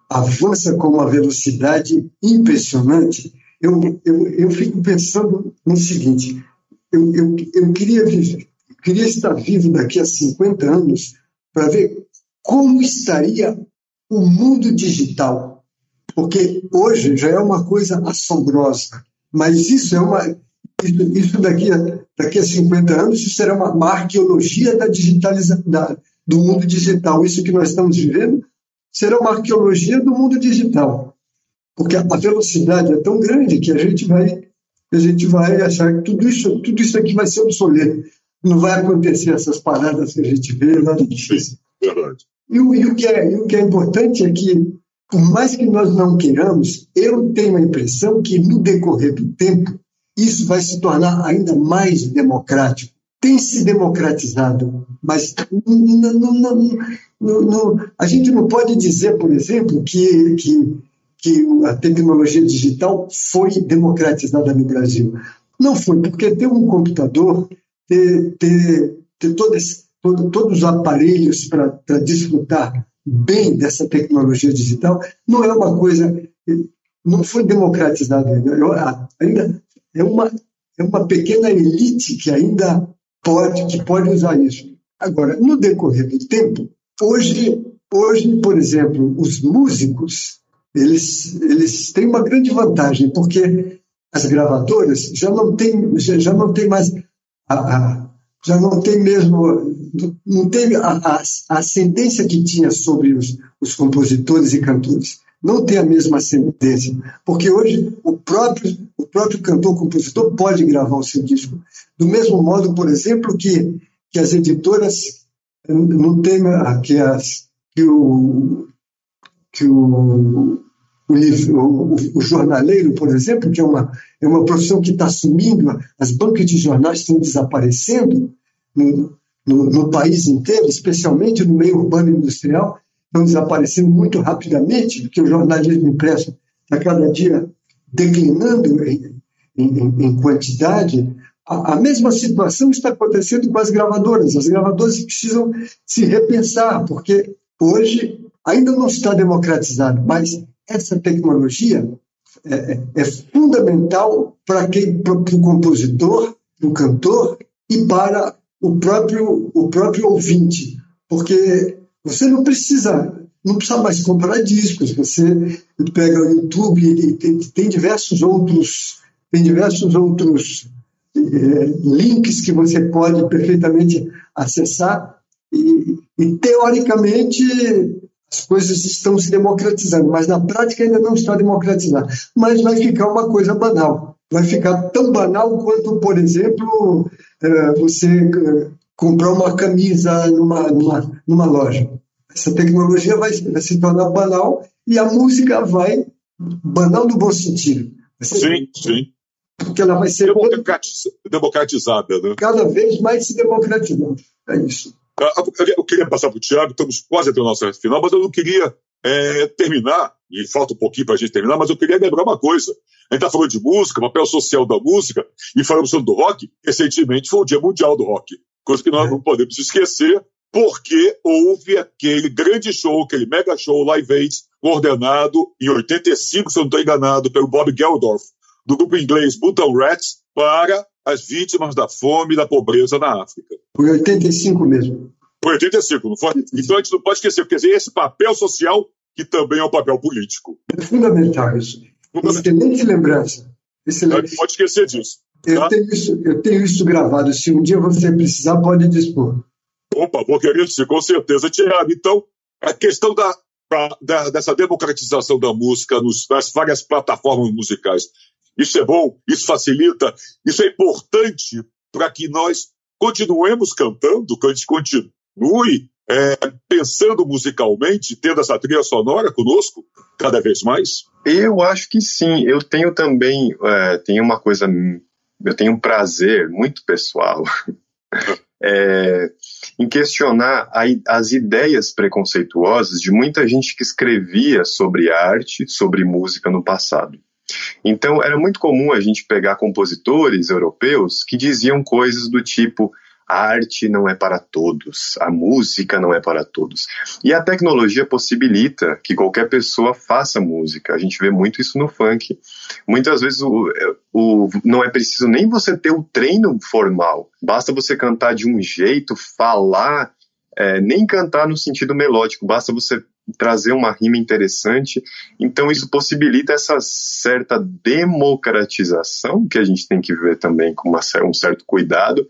avança com uma velocidade impressionante, eu, eu, eu fico pensando no seguinte: eu, eu, eu queria, viver, queria estar vivo daqui a 50 anos para ver como estaria o mundo digital. Porque hoje já é uma coisa assombrosa, mas isso é uma, isso, daqui, a, daqui a 50 anos, isso será uma, uma arqueologia da digitalização, do mundo digital. Isso que nós estamos vivendo será uma arqueologia do mundo digital. Porque a velocidade é tão grande que a gente vai, a gente vai achar que tudo isso, tudo isso aqui vai ser obsoleto. não vai acontecer essas paradas que a gente vê no difícil. Verdade. E, o, e o, que é, e o que é importante é que, por mais que nós não queiramos, eu tenho a impressão que, no decorrer do tempo, isso vai se tornar ainda mais democrático. Tem se democratizado, mas não, não, não, a gente não pode dizer, por exemplo, que, que, que a tecnologia digital foi democratizada no Brasil. Não foi, porque ter um computador, ter, ter, ter todos, todo, todos os aparelhos para desfrutar bem dessa tecnologia digital não é uma coisa, não foi democratizado ainda. ainda é uma, é uma pequena elite que ainda pode, que pode usar isso. Agora, no decorrer do tempo, hoje, hoje por exemplo, os músicos eles, eles têm uma grande vantagem, porque as gravadoras já não têm, já, já não tem mais a, a, já não tem mesmo não tem a, a, a, ascendência que tinha sobre os, os compositores e cantores não tem a mesma ascendência. Porque hoje o próprio o próprio cantor compositor pode gravar o seu disco do mesmo modo por exemplo que que as editoras não tem que as que o que o o, o, jornaleiro, por exemplo, que é uma, é uma profissão que está sumindo, as bancas de jornais estão desaparecendo no, no, no, país inteiro, especialmente no meio urbano e industrial, estão desaparecendo muito rapidamente, porque o jornalismo impresso está cada dia declinando em, em, em quantidade. A, a mesma situação está acontecendo com as gravadoras. As gravadoras precisam se repensar, porque hoje ainda não está democratizado, mas essa tecnologia é, é, é fundamental para o compositor, o cantor e para o próprio, o próprio ouvinte, porque você não precisa não precisa mais comprar discos. Você pega o YouTube e tem, tem diversos outros tem diversos outros é, links que você pode perfeitamente acessar e, e teoricamente as coisas estão se democratizando, mas na prática ainda não está democratizada. Mas vai ficar uma coisa banal. Vai ficar tão banal quanto, por exemplo, é, você é, comprar uma camisa numa, numa, numa loja. Essa tecnologia vai, se tornar banal e a música vai, banal no bom sentido. Sim, sim. Porque ela vai ser democratizada. Né? Cada vez mais se democratizando. É isso. Ah, eu queria passar para o Tiago, estamos quase até o nosso final, mas eu não queria é, terminar, e falta um pouquinho para a gente terminar, mas eu queria lembrar uma coisa. A gente está falando de música, papel social da música, e falamos do rock. Recentemente foi o Dia Mundial do Rock, coisa que nós é. não podemos esquecer, porque houve aquele grande show, aquele mega show Live Aid, coordenado em 85, se eu não estou enganado, pelo Bob Geldorf, do grupo inglês Button Rats, para as vítimas da fome e da pobreza na África. Foi 85 mesmo. Foi 85, não foi? Então a gente não pode esquecer, porque esse papel social que também é um papel político. É fundamental isso. Excelente lembrança. Excelente. Não pode esquecer disso. Tá? Eu, tenho isso, eu tenho isso gravado. Se um dia você precisar, pode dispor. Opa, vou querer dizer, com certeza, Tiago. Então, a questão da, da, dessa democratização da música nos, nas várias plataformas musicais isso é bom, isso facilita, isso é importante para que nós continuemos cantando, que a gente continue é, pensando musicalmente, tendo essa trilha sonora conosco cada vez mais? Eu acho que sim. Eu tenho também é, tenho uma coisa, eu tenho um prazer muito pessoal *laughs* é, em questionar a, as ideias preconceituosas de muita gente que escrevia sobre arte, sobre música no passado. Então, era muito comum a gente pegar compositores europeus que diziam coisas do tipo: a arte não é para todos, a música não é para todos. E a tecnologia possibilita que qualquer pessoa faça música. A gente vê muito isso no funk. Muitas vezes o, o, não é preciso nem você ter o treino formal, basta você cantar de um jeito, falar. É, nem cantar no sentido melódico, basta você trazer uma rima interessante. Então, isso possibilita essa certa democratização que a gente tem que ver também com uma, um certo cuidado,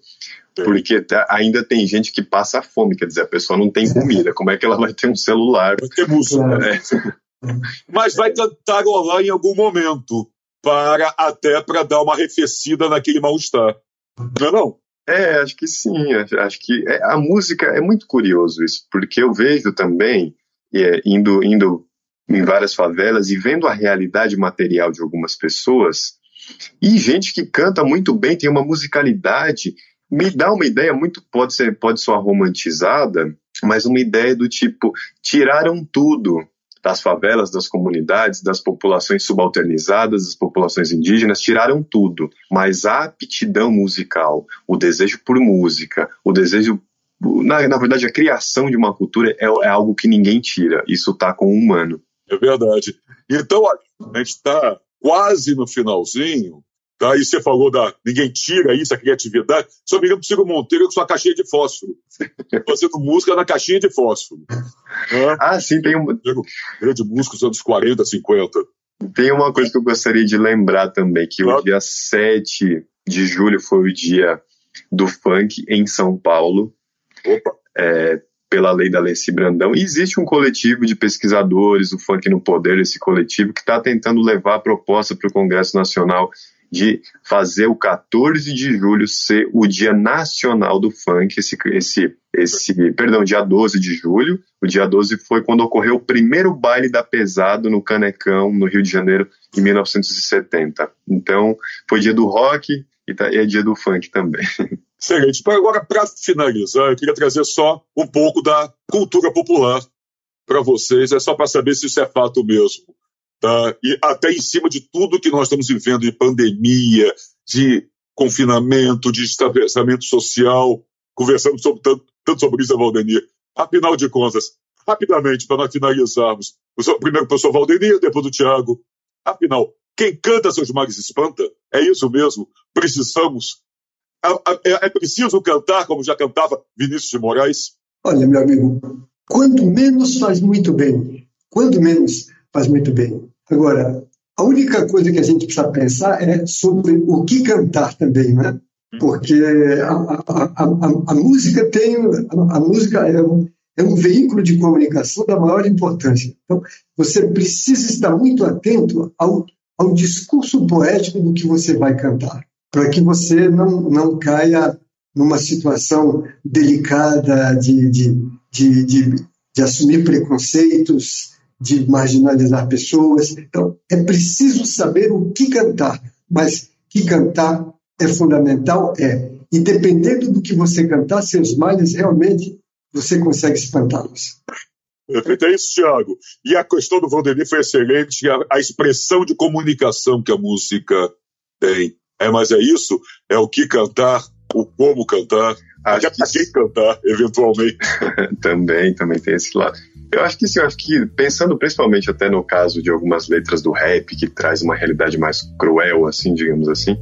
porque tá, ainda tem gente que passa fome, quer dizer, a pessoa não tem comida, como é que ela vai ter um celular? Vai ter música. É. Mas vai cantarolar em algum momento, para até para dar uma arrefecida naquele mal-estar. Não é não? É, acho que sim. Acho que é, a música é muito curioso isso, porque eu vejo também é, indo indo em várias favelas e vendo a realidade material de algumas pessoas e gente que canta muito bem, tem uma musicalidade, me dá uma ideia muito pode ser pode soar romantizada, mas uma ideia do tipo tiraram tudo das favelas, das comunidades, das populações subalternizadas, das populações indígenas, tiraram tudo. Mas a aptidão musical, o desejo por música, o desejo. Na, na verdade, a criação de uma cultura é, é algo que ninguém tira. Isso está com o humano. É verdade. Então, a gente está quase no finalzinho Tá? E você falou da. Ninguém tira isso, a criatividade. Só me lembro do Ciro Monteiro com sua caixinha de fósforo. Fazendo música na caixinha de fósforo. Né? Ah, sim, tem um. Grande músico dos anos 40, 50. Tem uma coisa que eu gostaria de lembrar também: que claro. o dia 7 de julho foi o dia do funk em São Paulo. Opa! É, pela lei da Leci Brandão. E existe um coletivo de pesquisadores, o Funk no Poder, esse coletivo, que está tentando levar a proposta para o Congresso Nacional de fazer o 14 de julho ser o Dia Nacional do Funk, esse, esse, esse, perdão, dia 12 de julho. O dia 12 foi quando ocorreu o primeiro baile da Pesado no Canecão, no Rio de Janeiro, em 1970. Então, foi dia do rock e tá, é dia do funk também. *laughs* Excelente. Agora, para finalizar, eu queria trazer só um pouco da cultura popular para vocês, é só para saber se isso é fato mesmo. Tá? E até em cima de tudo que nós estamos vivendo de pandemia, de confinamento, de distanciamento social, conversamos sobre tanto, tanto sobre isso, Valdemir. Afinal de contas, rapidamente, para nós finalizarmos, o primeiro o professor Valdemir, depois o Tiago. Afinal, quem canta seus males espanta? É isso mesmo? Precisamos. É, é preciso cantar como já cantava Vinícius de Moraes? Olha, meu amigo, quando menos faz muito bem. Quando menos faz muito bem. Agora, a única coisa que a gente precisa pensar é sobre o que cantar também, né? Porque a, a, a, a música tem a, música é um, é um veículo de comunicação da maior importância. Então, você precisa estar muito atento ao, ao discurso poético do que você vai cantar, para que você não, não caia numa situação delicada de, de, de, de, de assumir preconceitos, de marginalizar pessoas. Então, é preciso saber o que cantar, mas que cantar é fundamental, é. E dependendo do que você cantar, seus males realmente você consegue espantá-los. Perfeito, é isso, Tiago. E a questão do Valdemir foi excelente, a, a, expressão de comunicação que a música tem. É, mas é isso, é o que cantar, o como cantar, até para quem cantar, eventualmente. *laughs* também, também tem esse lado. Eu acho que sim, eu acho que pensando principalmente até no caso de algumas letras do rap, que traz uma realidade mais cruel, assim, digamos assim,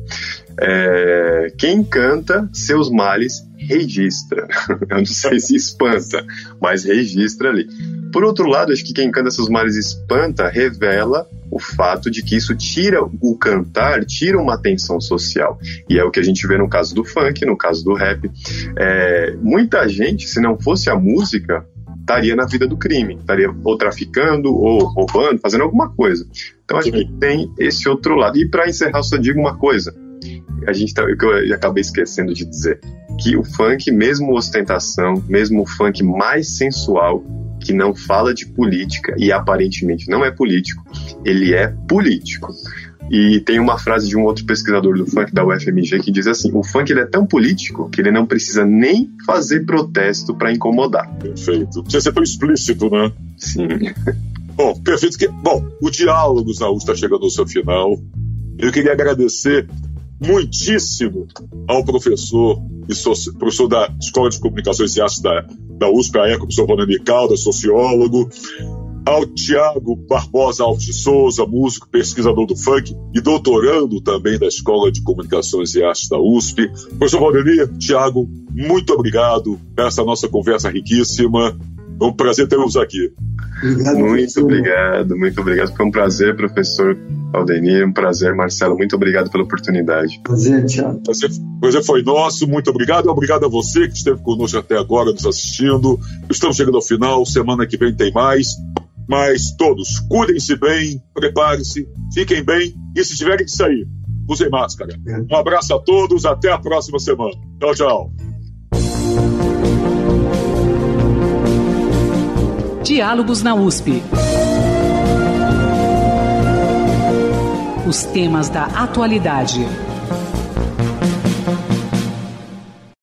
é, quem canta seus males registra. *laughs* Eu não sei se espanta, mas registra ali. Por outro lado, acho que quem canta seus males espanta revela o fato de que isso tira o cantar, tira uma atenção social. E é o que a gente vê no caso do funk, no caso do rap. É, muita gente, se não fosse a música, estaria na vida do crime, estaria ou traficando, ou roubando, fazendo alguma coisa. Então acho que tem esse outro lado. E para encerrar, só digo uma coisa. A gente tá, que eu acabei esquecendo de dizer que o funk, mesmo ostentação, mesmo o funk mais sensual, que não fala de política e aparentemente não é político, ele é político. E tem uma frase de um outro pesquisador do funk da UFMG que diz assim: o funk ele é tão político que ele não precisa nem fazer protesto para incomodar. Perfeito. Precisa ser tão explícito, né? Sim. *laughs* Bom, perfeito. Que, bom, o diálogo Saúl está chegando ao seu final. Eu queria agradecer muitíssimo ao professor e professor da Escola de Comunicações e Artes da, da USP, a ECO, professor Ronani Caldas, sociólogo, ao Tiago Barbosa Alves de Souza, músico, pesquisador do funk e doutorando também da Escola de Comunicações e Artes da USP. Professor Valdemir, Tiago, muito obrigado por essa nossa conversa riquíssima. É um prazer tê-los aqui. Obrigado, muito obrigado, muito obrigado. Foi um prazer, professor Aldenir, um prazer, Marcelo. Muito obrigado pela oportunidade. Prazer, Tiago. Prazer, prazer foi nosso, muito obrigado. Obrigado a você que esteve conosco até agora, nos assistindo. Estamos chegando ao final, semana que vem tem mais. Mas todos, cuidem-se bem, preparem-se, fiquem bem e se tiverem que sair, usem máscara. Um abraço a todos, até a próxima semana. Tchau, tchau. Diálogos na USP. Os temas da atualidade.